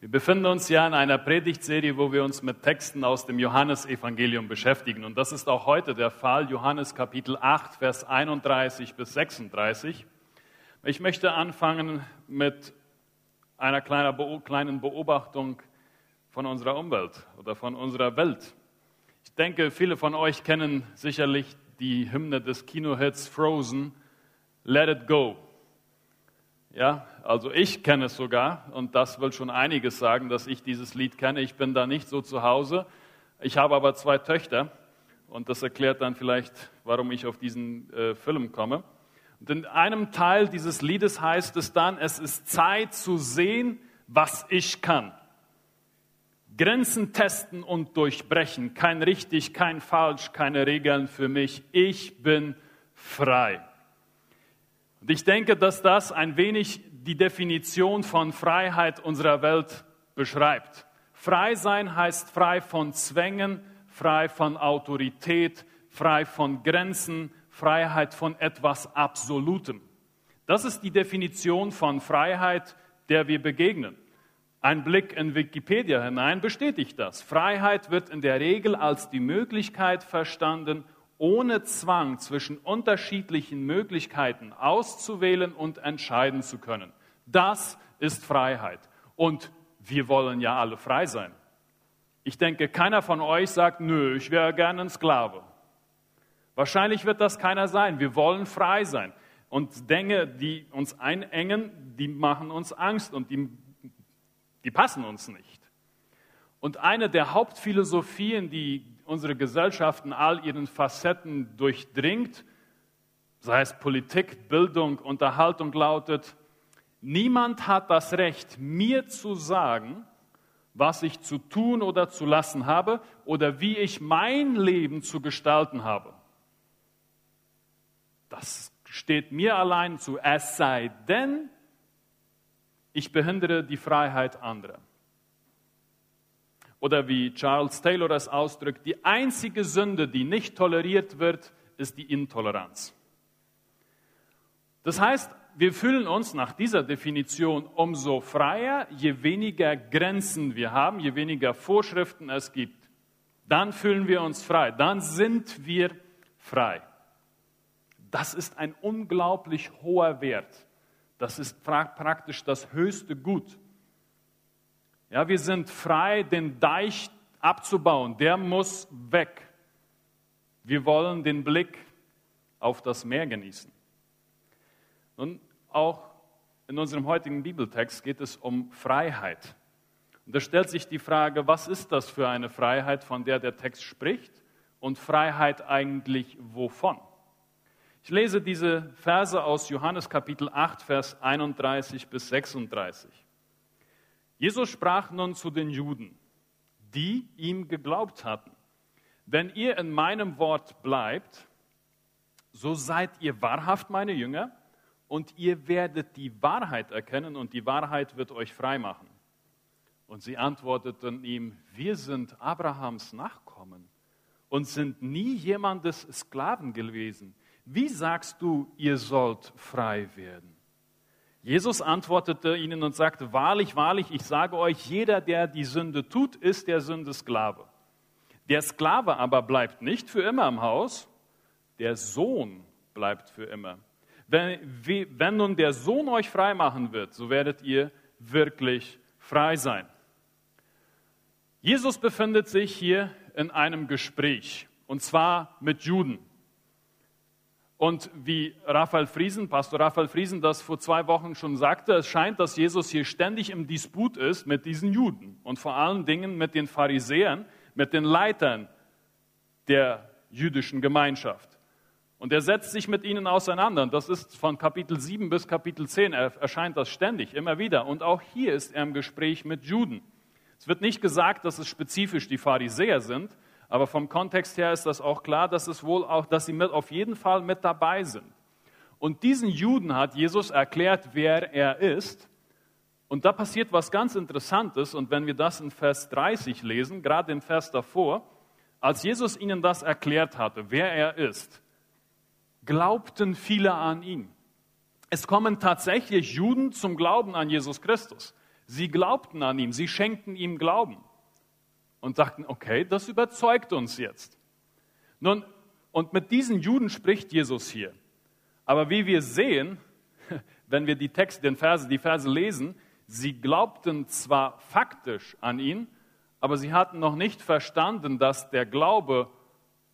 Wir befinden uns ja in einer Predigtserie, wo wir uns mit Texten aus dem Johannesevangelium beschäftigen. Und das ist auch heute der Fall, Johannes Kapitel 8, Vers 31 bis 36. Ich möchte anfangen mit einer kleinen Beobachtung von unserer Umwelt oder von unserer Welt. Ich denke, viele von euch kennen sicherlich die Hymne des Kinohits Frozen, Let It Go. Ja, also ich kenne es sogar und das will schon einiges sagen, dass ich dieses Lied kenne. Ich bin da nicht so zu Hause. Ich habe aber zwei Töchter und das erklärt dann vielleicht, warum ich auf diesen äh, Film komme. Und in einem Teil dieses Liedes heißt es dann, es ist Zeit zu sehen, was ich kann. Grenzen testen und durchbrechen, kein richtig, kein falsch, keine Regeln für mich. Ich bin frei. Und ich denke, dass das ein wenig die Definition von Freiheit unserer Welt beschreibt. Frei sein heißt frei von Zwängen, frei von Autorität, frei von Grenzen, Freiheit von etwas Absolutem. Das ist die Definition von Freiheit, der wir begegnen. Ein Blick in Wikipedia hinein bestätigt das. Freiheit wird in der Regel als die Möglichkeit verstanden, ohne Zwang zwischen unterschiedlichen Möglichkeiten auszuwählen und entscheiden zu können. Das ist Freiheit. Und wir wollen ja alle frei sein. Ich denke, keiner von euch sagt, nö, ich wäre gerne ein Sklave. Wahrscheinlich wird das keiner sein. Wir wollen frei sein. Und Dinge, die uns einengen, die machen uns Angst und die, die passen uns nicht. Und eine der Hauptphilosophien, die unsere Gesellschaft in all ihren Facetten durchdringt, sei es Politik, Bildung, Unterhaltung, lautet, niemand hat das Recht, mir zu sagen, was ich zu tun oder zu lassen habe oder wie ich mein Leben zu gestalten habe. Das steht mir allein zu, es sei denn, ich behindere die Freiheit anderer. Oder wie Charles Taylor es ausdrückt, die einzige Sünde, die nicht toleriert wird, ist die Intoleranz. Das heißt, wir fühlen uns nach dieser Definition umso freier, je weniger Grenzen wir haben, je weniger Vorschriften es gibt. Dann fühlen wir uns frei, dann sind wir frei. Das ist ein unglaublich hoher Wert. Das ist praktisch das höchste Gut. Ja, wir sind frei, den Deich abzubauen. Der muss weg. Wir wollen den Blick auf das Meer genießen. Und auch in unserem heutigen Bibeltext geht es um Freiheit. Und da stellt sich die Frage, was ist das für eine Freiheit, von der der Text spricht? Und Freiheit eigentlich wovon? Ich lese diese Verse aus Johannes Kapitel 8, Vers 31 bis 36. Jesus sprach nun zu den Juden, die ihm geglaubt hatten. Wenn ihr in meinem Wort bleibt, so seid ihr wahrhaft meine Jünger und ihr werdet die Wahrheit erkennen und die Wahrheit wird euch frei machen. Und sie antworteten ihm, wir sind Abrahams Nachkommen und sind nie jemandes Sklaven gewesen. Wie sagst du, ihr sollt frei werden? Jesus antwortete ihnen und sagte, wahrlich, wahrlich, ich sage euch, jeder, der die Sünde tut, ist der Sünde Sklave. Der Sklave aber bleibt nicht für immer im Haus, der Sohn bleibt für immer. Wenn, wenn nun der Sohn euch frei machen wird, so werdet ihr wirklich frei sein. Jesus befindet sich hier in einem Gespräch, und zwar mit Juden. Und wie Raphael Friesen, Pastor Raphael Friesen das vor zwei Wochen schon sagte, es scheint, dass Jesus hier ständig im Disput ist mit diesen Juden und vor allen Dingen mit den Pharisäern, mit den Leitern der jüdischen Gemeinschaft. Und er setzt sich mit ihnen auseinander. Das ist von Kapitel 7 bis Kapitel 10 erscheint das ständig, immer wieder. Und auch hier ist er im Gespräch mit Juden. Es wird nicht gesagt, dass es spezifisch die Pharisäer sind, aber vom Kontext her ist das auch klar, dass es wohl auch, dass sie mit, auf jeden Fall mit dabei sind. Und diesen Juden hat Jesus erklärt, wer er ist. Und da passiert was ganz Interessantes. Und wenn wir das in Vers 30 lesen, gerade im Vers davor, als Jesus ihnen das erklärt hatte, wer er ist, glaubten viele an ihn. Es kommen tatsächlich Juden zum Glauben an Jesus Christus. Sie glaubten an ihn, sie schenkten ihm Glauben und dachten, okay, das überzeugt uns jetzt. Nun, und mit diesen Juden spricht Jesus hier. Aber wie wir sehen, wenn wir die Texte, den Verse, die Verse lesen, sie glaubten zwar faktisch an ihn, aber sie hatten noch nicht verstanden, dass der Glaube,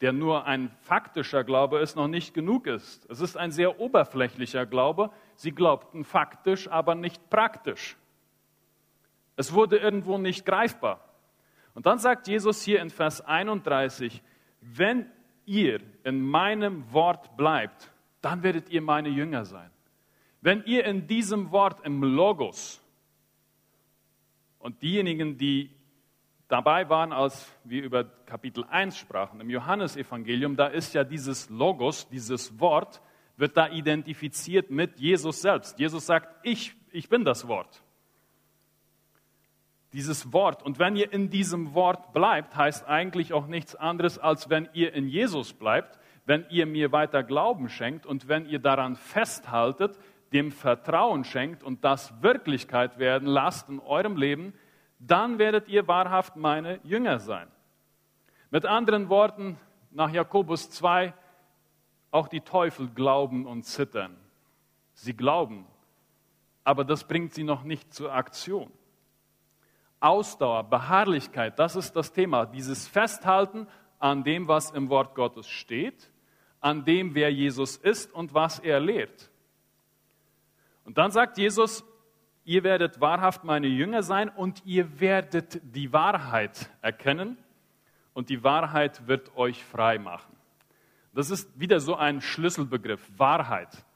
der nur ein faktischer Glaube ist, noch nicht genug ist. Es ist ein sehr oberflächlicher Glaube. Sie glaubten faktisch, aber nicht praktisch. Es wurde irgendwo nicht greifbar. Und dann sagt Jesus hier in Vers 31, wenn ihr in meinem Wort bleibt, dann werdet ihr meine Jünger sein. Wenn ihr in diesem Wort, im Logos, und diejenigen, die dabei waren, als wir über Kapitel 1 sprachen, im Johannesevangelium, da ist ja dieses Logos, dieses Wort, wird da identifiziert mit Jesus selbst. Jesus sagt, ich, ich bin das Wort. Dieses Wort. Und wenn ihr in diesem Wort bleibt, heißt eigentlich auch nichts anderes, als wenn ihr in Jesus bleibt, wenn ihr mir weiter Glauben schenkt und wenn ihr daran festhaltet, dem Vertrauen schenkt und das Wirklichkeit werden lasst in eurem Leben, dann werdet ihr wahrhaft meine Jünger sein. Mit anderen Worten, nach Jakobus 2, auch die Teufel glauben und zittern. Sie glauben, aber das bringt sie noch nicht zur Aktion. Ausdauer, Beharrlichkeit, das ist das Thema. Dieses Festhalten an dem, was im Wort Gottes steht, an dem, wer Jesus ist und was er lehrt. Und dann sagt Jesus, ihr werdet wahrhaft meine Jünger sein und ihr werdet die Wahrheit erkennen und die Wahrheit wird euch frei machen. Das ist wieder so ein Schlüsselbegriff, Wahrheit.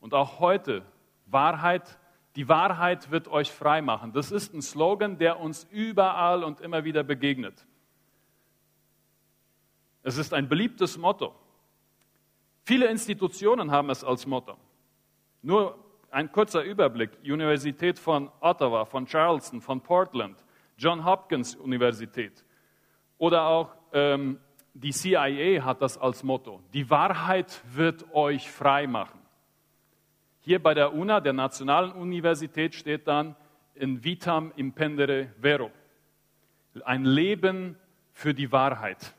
Und auch heute, Wahrheit, die Wahrheit wird euch frei machen. Das ist ein Slogan, der uns überall und immer wieder begegnet. Es ist ein beliebtes Motto. Viele Institutionen haben es als Motto. Nur ein kurzer Überblick. Universität von Ottawa, von Charleston, von Portland, John Hopkins Universität oder auch ähm, die CIA hat das als Motto. Die Wahrheit wird euch frei machen. Hier bei der UNA, der Nationalen Universität, steht dann in vitam impendere vero. Ein Leben für die Wahrheit.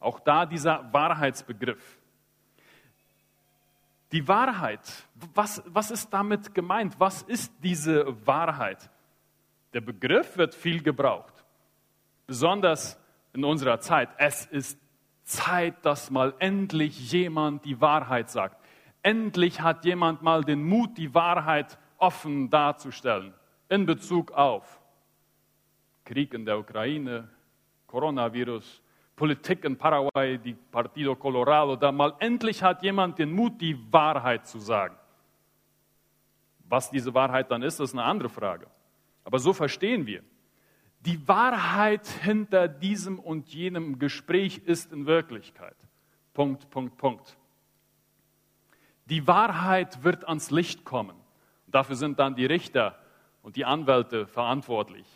Auch da dieser Wahrheitsbegriff. Die Wahrheit, was, was ist damit gemeint? Was ist diese Wahrheit? Der Begriff wird viel gebraucht, besonders in unserer Zeit. Es ist Zeit, dass mal endlich jemand die Wahrheit sagt. Endlich hat jemand mal den Mut, die Wahrheit offen darzustellen in Bezug auf Krieg in der Ukraine, Coronavirus, Politik in Paraguay, die Partido Colorado, da mal endlich hat jemand den Mut, die Wahrheit zu sagen. Was diese Wahrheit dann ist, ist eine andere Frage. Aber so verstehen wir. Die Wahrheit hinter diesem und jenem Gespräch ist in Wirklichkeit. Punkt, Punkt, Punkt. Die Wahrheit wird ans Licht kommen. Dafür sind dann die Richter und die Anwälte verantwortlich.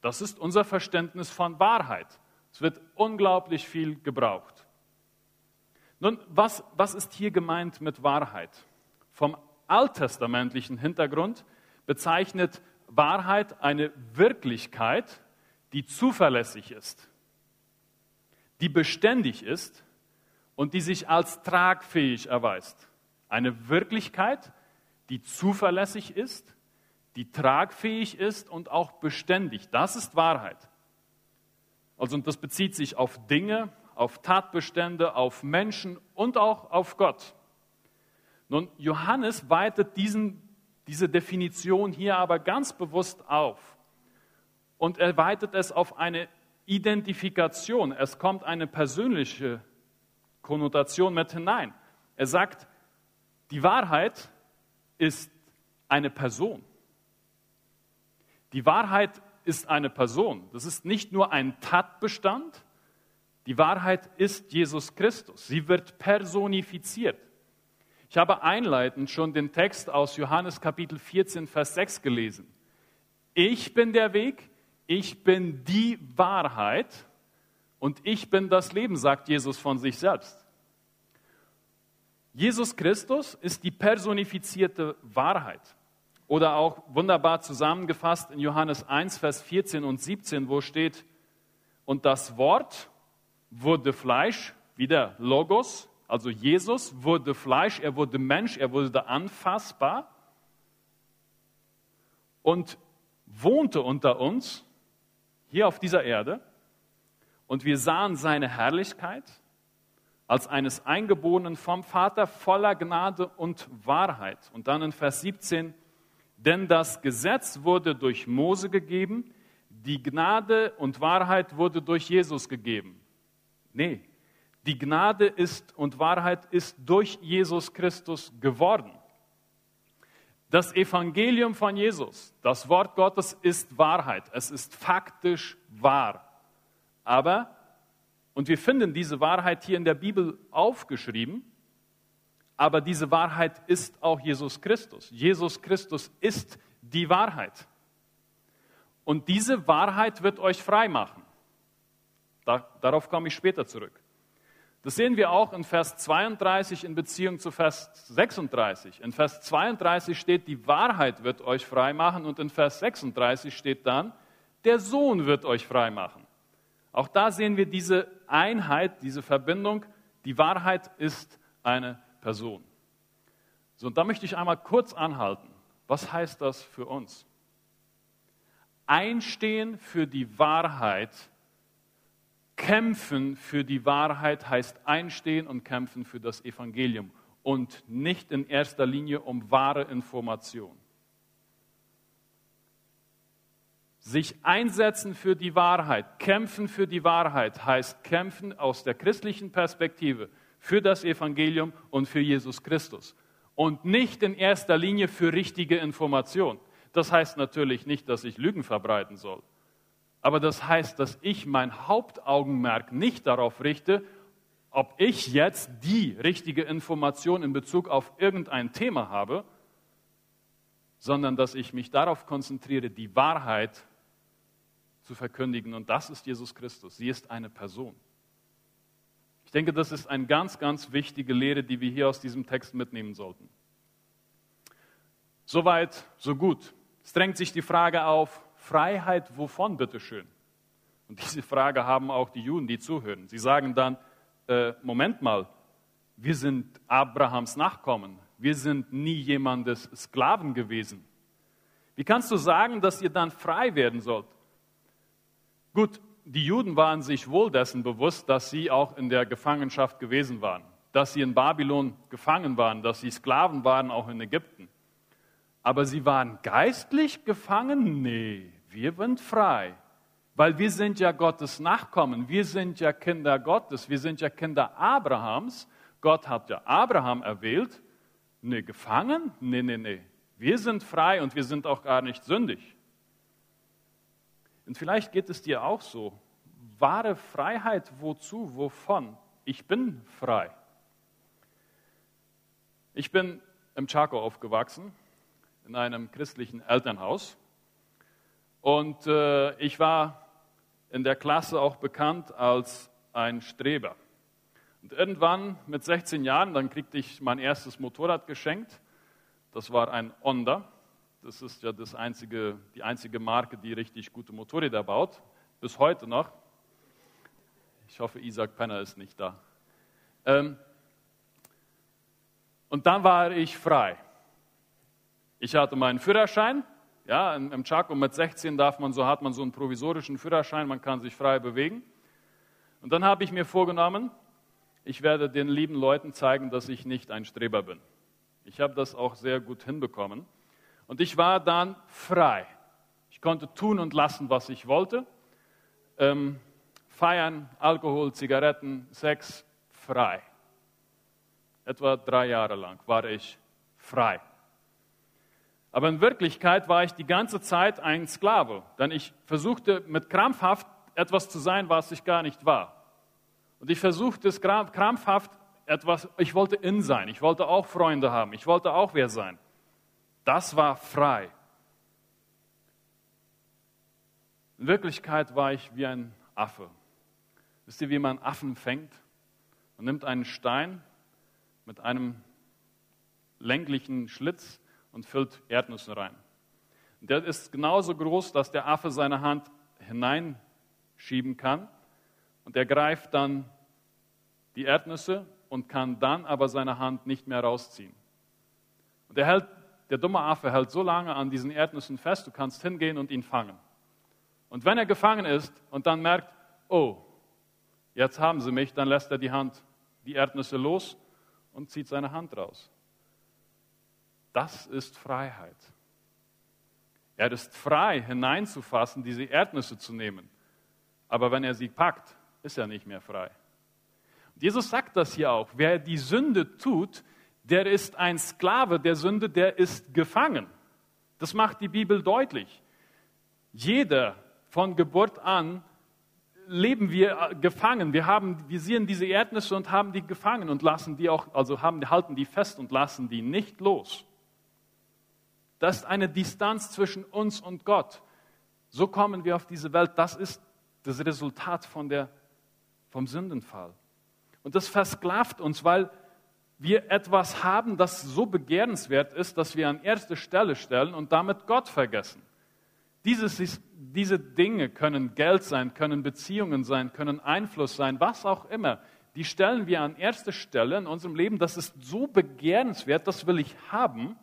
Das ist unser Verständnis von Wahrheit. Es wird unglaublich viel gebraucht. Nun, was, was ist hier gemeint mit Wahrheit? Vom alttestamentlichen Hintergrund bezeichnet Wahrheit eine Wirklichkeit, die zuverlässig ist, die beständig ist und die sich als tragfähig erweist. Eine Wirklichkeit, die zuverlässig ist, die tragfähig ist und auch beständig. Das ist Wahrheit. Also und das bezieht sich auf Dinge, auf Tatbestände, auf Menschen und auch auf Gott. Nun, Johannes weitet diesen, diese Definition hier aber ganz bewusst auf. Und er weitet es auf eine Identifikation. Es kommt eine persönliche Konnotation mit hinein. Er sagt, die Wahrheit ist eine Person. Die Wahrheit ist eine Person. Das ist nicht nur ein Tatbestand. Die Wahrheit ist Jesus Christus. Sie wird personifiziert. Ich habe einleitend schon den Text aus Johannes Kapitel 14, Vers 6 gelesen. Ich bin der Weg, ich bin die Wahrheit und ich bin das Leben, sagt Jesus von sich selbst. Jesus Christus ist die personifizierte Wahrheit. Oder auch wunderbar zusammengefasst in Johannes 1, Vers 14 und 17, wo steht, und das Wort wurde Fleisch, wieder Logos, also Jesus wurde Fleisch, er wurde Mensch, er wurde anfassbar und wohnte unter uns hier auf dieser Erde. Und wir sahen seine Herrlichkeit als eines Eingeborenen vom Vater voller Gnade und Wahrheit. Und dann in Vers 17, denn das Gesetz wurde durch Mose gegeben, die Gnade und Wahrheit wurde durch Jesus gegeben. Nee, die Gnade ist und Wahrheit ist durch Jesus Christus geworden. Das Evangelium von Jesus, das Wort Gottes ist Wahrheit. Es ist faktisch wahr. Aber, und wir finden diese Wahrheit hier in der Bibel aufgeschrieben, aber diese Wahrheit ist auch Jesus Christus. Jesus Christus ist die Wahrheit. Und diese Wahrheit wird euch frei machen. Da, darauf komme ich später zurück. Das sehen wir auch in Vers 32 in Beziehung zu Vers 36. In Vers 32 steht, die Wahrheit wird euch frei machen und in Vers 36 steht dann, der Sohn wird euch frei machen. Auch da sehen wir diese Einheit, diese Verbindung. Die Wahrheit ist eine Person. So, und da möchte ich einmal kurz anhalten. Was heißt das für uns? Einstehen für die Wahrheit, kämpfen für die Wahrheit heißt einstehen und kämpfen für das Evangelium und nicht in erster Linie um wahre Information. Sich einsetzen für die Wahrheit, kämpfen für die Wahrheit heißt kämpfen aus der christlichen Perspektive für das Evangelium und für Jesus Christus und nicht in erster Linie für richtige Information. Das heißt natürlich nicht, dass ich Lügen verbreiten soll. Aber das heißt, dass ich mein Hauptaugenmerk nicht darauf richte, ob ich jetzt die richtige Information in Bezug auf irgendein Thema habe, sondern dass ich mich darauf konzentriere, die Wahrheit zu verkündigen. Und das ist Jesus Christus. Sie ist eine Person. Ich denke, das ist eine ganz, ganz wichtige Lehre, die wir hier aus diesem Text mitnehmen sollten. Soweit, so gut. Es drängt sich die Frage auf, Freiheit wovon, bitteschön? Und diese Frage haben auch die Juden, die zuhören. Sie sagen dann, äh, Moment mal, wir sind Abrahams Nachkommen. Wir sind nie jemandes Sklaven gewesen. Wie kannst du sagen, dass ihr dann frei werden sollt? Gut, die Juden waren sich wohl dessen bewusst, dass sie auch in der Gefangenschaft gewesen waren, dass sie in Babylon gefangen waren, dass sie Sklaven waren, auch in Ägypten. Aber sie waren geistlich gefangen? Nee, wir sind frei. Weil wir sind ja Gottes Nachkommen, wir sind ja Kinder Gottes, wir sind ja Kinder Abrahams. Gott hat ja Abraham erwählt. Nee, gefangen? Nee, nee, nee. Wir sind frei und wir sind auch gar nicht sündig. Und vielleicht geht es dir auch so. Wahre Freiheit, wozu, wovon? Ich bin frei. Ich bin im Chaco aufgewachsen, in einem christlichen Elternhaus. Und äh, ich war in der Klasse auch bekannt als ein Streber. Und irgendwann mit 16 Jahren, dann kriegte ich mein erstes Motorrad geschenkt. Das war ein Honda. Das ist ja das einzige, die einzige Marke, die richtig gute Motorräder baut. Bis heute noch. Ich hoffe, Isaac Penner ist nicht da. Ähm, und dann war ich frei. Ich hatte meinen Führerschein. Ja, im Chaco mit 16 darf man so, hat man so einen provisorischen Führerschein, man kann sich frei bewegen. Und dann habe ich mir vorgenommen, ich werde den lieben Leuten zeigen, dass ich nicht ein Streber bin. Ich habe das auch sehr gut hinbekommen. Und ich war dann frei. Ich konnte tun und lassen, was ich wollte. Ähm, feiern, Alkohol, Zigaretten, Sex, frei. Etwa drei Jahre lang war ich frei. Aber in Wirklichkeit war ich die ganze Zeit ein Sklave, denn ich versuchte mit krampfhaft etwas zu sein, was ich gar nicht war. Und ich versuchte es krampfhaft etwas, ich wollte in sein, ich wollte auch Freunde haben, ich wollte auch wer sein. Das war frei. In Wirklichkeit war ich wie ein Affe. Wisst ihr, wie man Affen fängt? Man nimmt einen Stein mit einem länglichen Schlitz und füllt Erdnüsse rein. Der ist genauso groß, dass der Affe seine Hand hineinschieben kann und er greift dann die Erdnüsse und kann dann aber seine Hand nicht mehr rausziehen. Und er hält, der dumme Affe hält so lange an diesen Erdnüssen fest, du kannst hingehen und ihn fangen. Und wenn er gefangen ist und dann merkt, oh, jetzt haben sie mich, dann lässt er die Hand, die Erdnüsse los und zieht seine Hand raus. Das ist Freiheit. Er ist frei, hineinzufassen, diese Erdnüsse zu nehmen. Aber wenn er sie packt, ist er nicht mehr frei. Und Jesus sagt das hier auch. Wer die Sünde tut, der ist ein Sklave der Sünde, der ist gefangen. Das macht die Bibel deutlich. Jeder von Geburt an leben wir gefangen. Wir, haben, wir sehen diese Erdnüsse und haben die gefangen und lassen die auch, also haben, halten die fest und lassen die nicht los. Das ist eine Distanz zwischen uns und Gott. So kommen wir auf diese Welt. Das ist das Resultat von der, vom Sündenfall. Und das versklavt uns, weil wir etwas haben, das so begehrenswert ist, dass wir an erste Stelle stellen und damit Gott vergessen. Dieses, diese Dinge können Geld sein, können Beziehungen sein, können Einfluss sein, was auch immer. Die stellen wir an erste Stelle in unserem Leben. Das ist so begehrenswert, das will ich haben.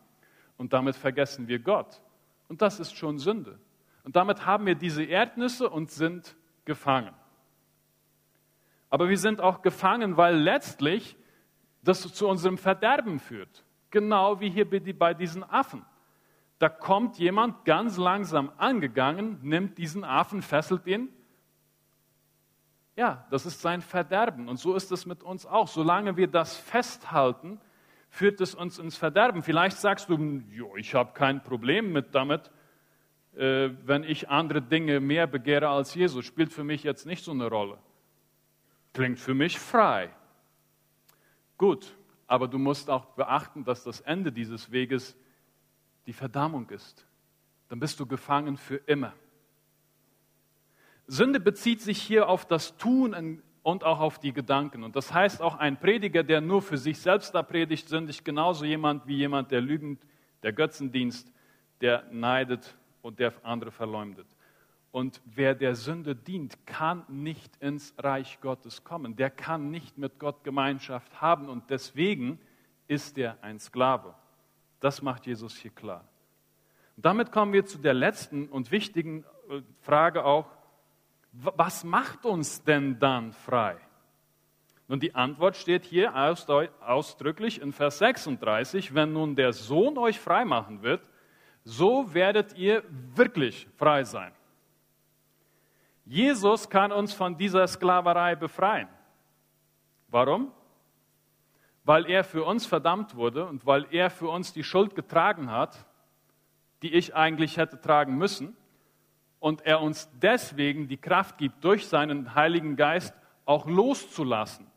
Und damit vergessen wir Gott. Und das ist schon Sünde. Und damit haben wir diese Erdnüsse und sind gefangen. Aber wir sind auch gefangen, weil letztlich das zu unserem Verderben führt. Genau wie hier bei diesen Affen. Da kommt jemand ganz langsam angegangen, nimmt diesen Affen, fesselt ihn. Ja, das ist sein Verderben. Und so ist es mit uns auch. Solange wir das festhalten, führt es uns ins Verderben. Vielleicht sagst du, jo, ich habe kein Problem mit damit, äh, wenn ich andere Dinge mehr begehre als Jesus. Spielt für mich jetzt nicht so eine Rolle. Klingt für mich frei. Gut, aber du musst auch beachten, dass das Ende dieses Weges die Verdammung ist. Dann bist du gefangen für immer. Sünde bezieht sich hier auf das Tun und auch auf die Gedanken. Und das heißt auch ein Prediger, der nur für sich selbst da predigt, sündigt genauso jemand wie jemand, der lügend, der Götzendienst, der neidet und der andere verleumdet. Und wer der Sünde dient, kann nicht ins Reich Gottes kommen. Der kann nicht mit Gott Gemeinschaft haben und deswegen ist er ein Sklave. Das macht Jesus hier klar. Und damit kommen wir zu der letzten und wichtigen äh, Frage auch, was macht uns denn dann frei? Und die Antwort steht hier ausdrücklich in Vers 36, wenn nun der Sohn euch frei machen wird, so werdet ihr wirklich frei sein. Jesus kann uns von dieser Sklaverei befreien. Warum? Weil er für uns verdammt wurde und weil er für uns die Schuld getragen hat, die ich eigentlich hätte tragen müssen und er uns deswegen die Kraft gibt, durch seinen Heiligen Geist auch loszulassen.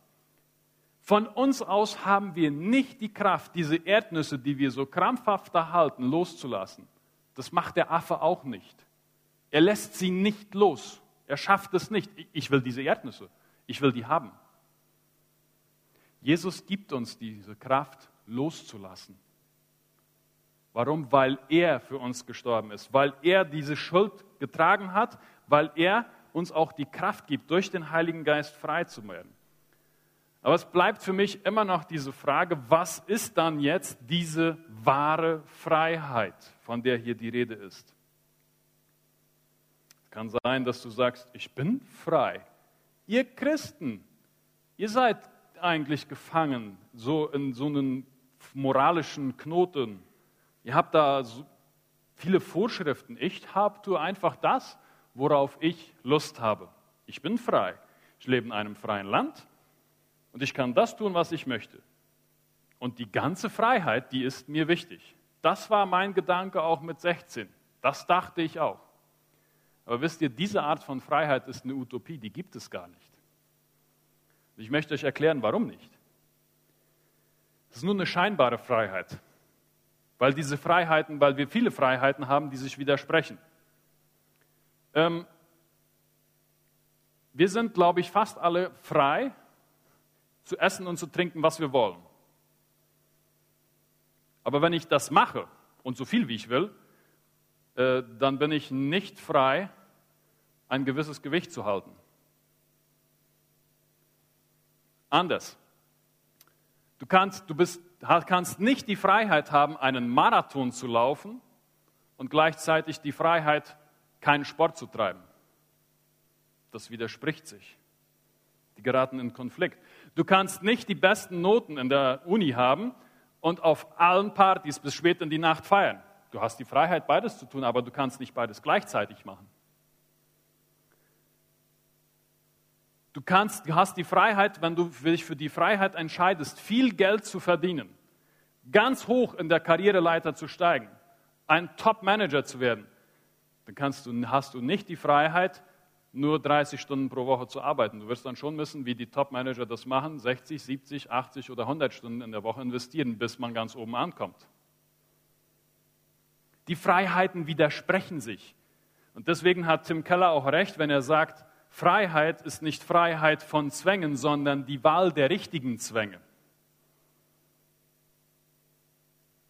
Von uns aus haben wir nicht die Kraft, diese Erdnüsse, die wir so krampfhaft erhalten, loszulassen. Das macht der Affe auch nicht. Er lässt sie nicht los. Er schafft es nicht. Ich will diese Erdnüsse. Ich will die haben. Jesus gibt uns diese Kraft loszulassen. Warum? Weil er für uns gestorben ist, weil er diese Schuld getragen hat, weil er uns auch die Kraft gibt, durch den Heiligen Geist frei zu werden. Aber es bleibt für mich immer noch diese Frage, was ist dann jetzt diese wahre Freiheit, von der hier die Rede ist? Kann sein, dass du sagst, ich bin frei. Ihr Christen, ihr seid eigentlich gefangen, so in so einen moralischen Knoten. Ihr habt da so viele Vorschriften. Ich habe tue einfach das, worauf ich Lust habe. Ich bin frei. Ich lebe in einem freien Land und ich kann das tun, was ich möchte. Und die ganze Freiheit, die ist mir wichtig. Das war mein Gedanke auch mit 16. Das dachte ich auch. Aber wisst ihr, diese Art von Freiheit ist eine Utopie, die gibt es gar nicht. Ich möchte euch erklären, warum nicht. Es ist nur eine scheinbare Freiheit. Weil diese Freiheiten, weil wir viele Freiheiten haben, die sich widersprechen. Ähm, wir sind, glaube ich, fast alle frei zu essen und zu trinken, was wir wollen. Aber wenn ich das mache und so viel wie ich will, äh, dann bin ich nicht frei, ein gewisses Gewicht zu halten. Anders. Du kannst, du bist, kannst nicht die Freiheit haben, einen Marathon zu laufen und gleichzeitig die Freiheit, keinen Sport zu treiben. Das widerspricht sich. Die geraten in Konflikt. Du kannst nicht die besten Noten in der Uni haben und auf allen Partys bis spät in die Nacht feiern. Du hast die Freiheit, beides zu tun, aber du kannst nicht beides gleichzeitig machen. Du, kannst, du hast die Freiheit, wenn du dich für die Freiheit entscheidest, viel Geld zu verdienen, ganz hoch in der Karriereleiter zu steigen, ein Top-Manager zu werden, dann kannst du, hast du nicht die Freiheit, nur 30 Stunden pro Woche zu arbeiten. Du wirst dann schon müssen, wie die Top-Manager das machen, 60, 70, 80 oder 100 Stunden in der Woche investieren, bis man ganz oben ankommt. Die Freiheiten widersprechen sich. Und deswegen hat Tim Keller auch recht, wenn er sagt, Freiheit ist nicht Freiheit von Zwängen, sondern die Wahl der richtigen Zwänge.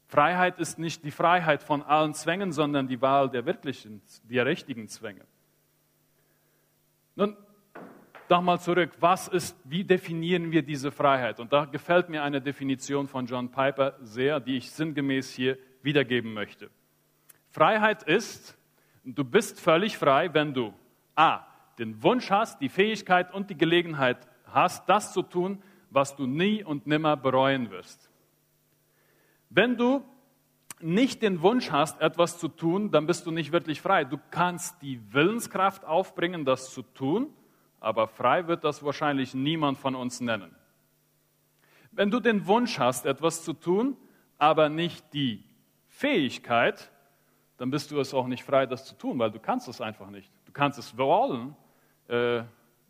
Freiheit ist nicht die Freiheit von allen Zwängen, sondern die Wahl der wirklichen, der richtigen Zwänge. Nun, nochmal zurück, was ist, wie definieren wir diese Freiheit? Und da gefällt mir eine Definition von John Piper sehr, die ich sinngemäß hier wiedergeben möchte. Freiheit ist, du bist völlig frei, wenn du a. den Wunsch hast, die Fähigkeit und die Gelegenheit hast, das zu tun, was du nie und nimmer bereuen wirst. Wenn du nicht den Wunsch hast, etwas zu tun, dann bist du nicht wirklich frei. Du kannst die Willenskraft aufbringen, das zu tun, aber frei wird das wahrscheinlich niemand von uns nennen. Wenn du den Wunsch hast, etwas zu tun, aber nicht die Fähigkeit, dann bist du es auch nicht frei, das zu tun, weil du kannst es einfach nicht. Du kannst es wollen, äh,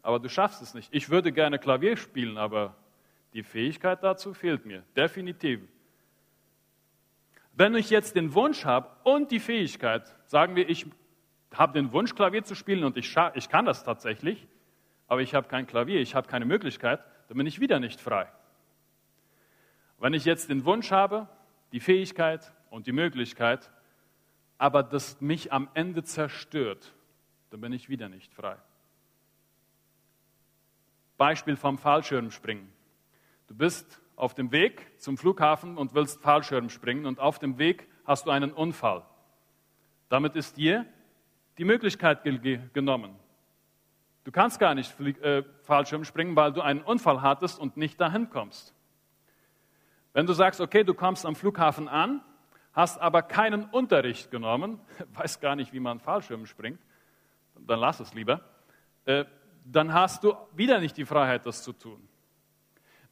aber du schaffst es nicht. Ich würde gerne Klavier spielen, aber die Fähigkeit dazu fehlt mir, definitiv. Wenn ich jetzt den Wunsch habe und die Fähigkeit, sagen wir, ich habe den Wunsch, Klavier zu spielen und ich, ich kann das tatsächlich, aber ich habe kein Klavier, ich habe keine Möglichkeit, dann bin ich wieder nicht frei. Wenn ich jetzt den Wunsch habe, die Fähigkeit und die Möglichkeit, aber das mich am Ende zerstört, dann bin ich wieder nicht frei. Beispiel vom Fallschirmspringen. Du bist auf dem Weg zum Flughafen und willst Fallschirm springen und auf dem Weg hast du einen Unfall. Damit ist dir die Möglichkeit ge genommen. Du kannst gar nicht äh, Fallschirm springen, weil du einen Unfall hattest und nicht dahin kommst. Wenn du sagst, okay, du kommst am Flughafen an, hast aber keinen Unterricht genommen, weißt gar nicht, wie man Fallschirm springt, dann lass es lieber, äh, dann hast du wieder nicht die Freiheit, das zu tun.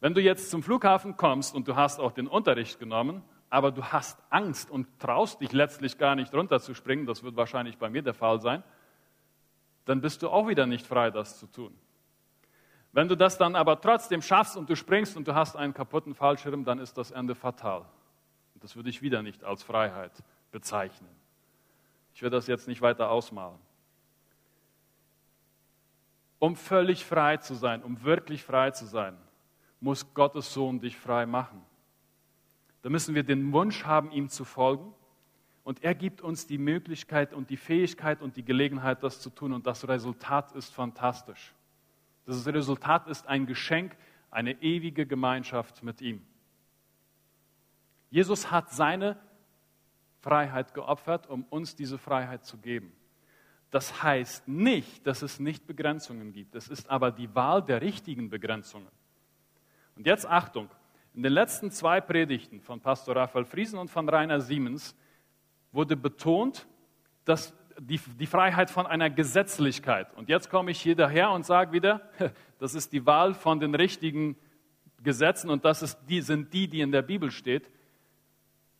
Wenn du jetzt zum Flughafen kommst und du hast auch den Unterricht genommen, aber du hast Angst und traust dich letztlich gar nicht runterzuspringen, das wird wahrscheinlich bei mir der Fall sein, dann bist du auch wieder nicht frei, das zu tun. Wenn du das dann aber trotzdem schaffst und du springst und du hast einen kaputten Fallschirm, dann ist das Ende fatal. Das würde ich wieder nicht als Freiheit bezeichnen. Ich werde das jetzt nicht weiter ausmalen. Um völlig frei zu sein, um wirklich frei zu sein, muss Gottes Sohn dich frei machen. Da müssen wir den Wunsch haben, ihm zu folgen. Und er gibt uns die Möglichkeit und die Fähigkeit und die Gelegenheit, das zu tun. Und das Resultat ist fantastisch. Das Resultat ist ein Geschenk, eine ewige Gemeinschaft mit ihm. Jesus hat seine Freiheit geopfert, um uns diese Freiheit zu geben. Das heißt nicht, dass es nicht Begrenzungen gibt. Es ist aber die Wahl der richtigen Begrenzungen. Und jetzt Achtung, in den letzten zwei Predigten von Pastor Raphael Friesen und von Rainer Siemens wurde betont, dass die, die Freiheit von einer Gesetzlichkeit. Und jetzt komme ich hier daher und sage wieder, das ist die Wahl von den richtigen Gesetzen und das ist die, sind die, die in der Bibel steht.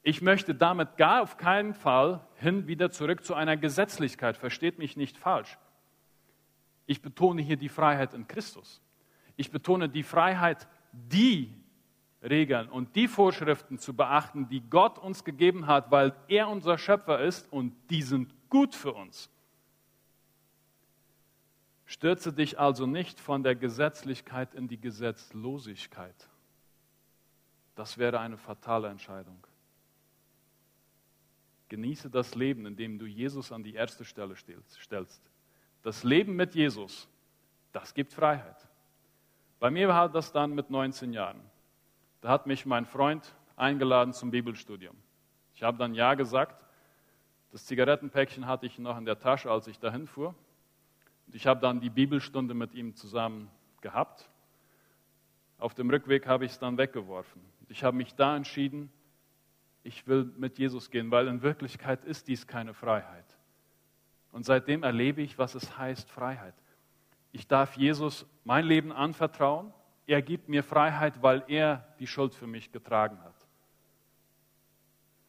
Ich möchte damit gar auf keinen Fall hin wieder zurück zu einer Gesetzlichkeit. Versteht mich nicht falsch. Ich betone hier die Freiheit in Christus. Ich betone die Freiheit die Regeln und die Vorschriften zu beachten, die Gott uns gegeben hat, weil er unser Schöpfer ist und die sind gut für uns. Stürze dich also nicht von der Gesetzlichkeit in die Gesetzlosigkeit. Das wäre eine fatale Entscheidung. Genieße das Leben, indem du Jesus an die erste Stelle stellst. Das Leben mit Jesus, das gibt Freiheit. Bei mir war das dann mit 19 Jahren. Da hat mich mein Freund eingeladen zum Bibelstudium. Ich habe dann Ja gesagt. Das Zigarettenpäckchen hatte ich noch in der Tasche, als ich dahin fuhr. Und ich habe dann die Bibelstunde mit ihm zusammen gehabt. Auf dem Rückweg habe ich es dann weggeworfen. Ich habe mich da entschieden, ich will mit Jesus gehen, weil in Wirklichkeit ist dies keine Freiheit. Und seitdem erlebe ich, was es heißt, Freiheit. Ich darf Jesus mein Leben anvertrauen. Er gibt mir Freiheit, weil er die Schuld für mich getragen hat.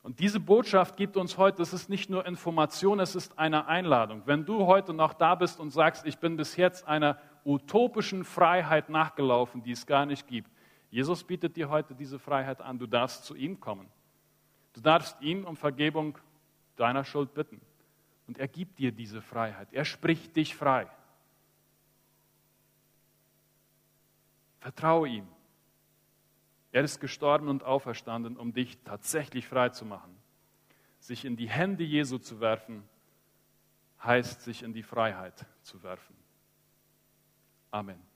Und diese Botschaft gibt uns heute, das ist nicht nur Information, es ist eine Einladung. Wenn du heute noch da bist und sagst, ich bin bis jetzt einer utopischen Freiheit nachgelaufen, die es gar nicht gibt, Jesus bietet dir heute diese Freiheit an, du darfst zu ihm kommen. Du darfst ihn um Vergebung deiner Schuld bitten. Und er gibt dir diese Freiheit. Er spricht dich frei. Vertraue ihm. Er ist gestorben und auferstanden, um dich tatsächlich frei zu machen. Sich in die Hände Jesu zu werfen, heißt sich in die Freiheit zu werfen. Amen.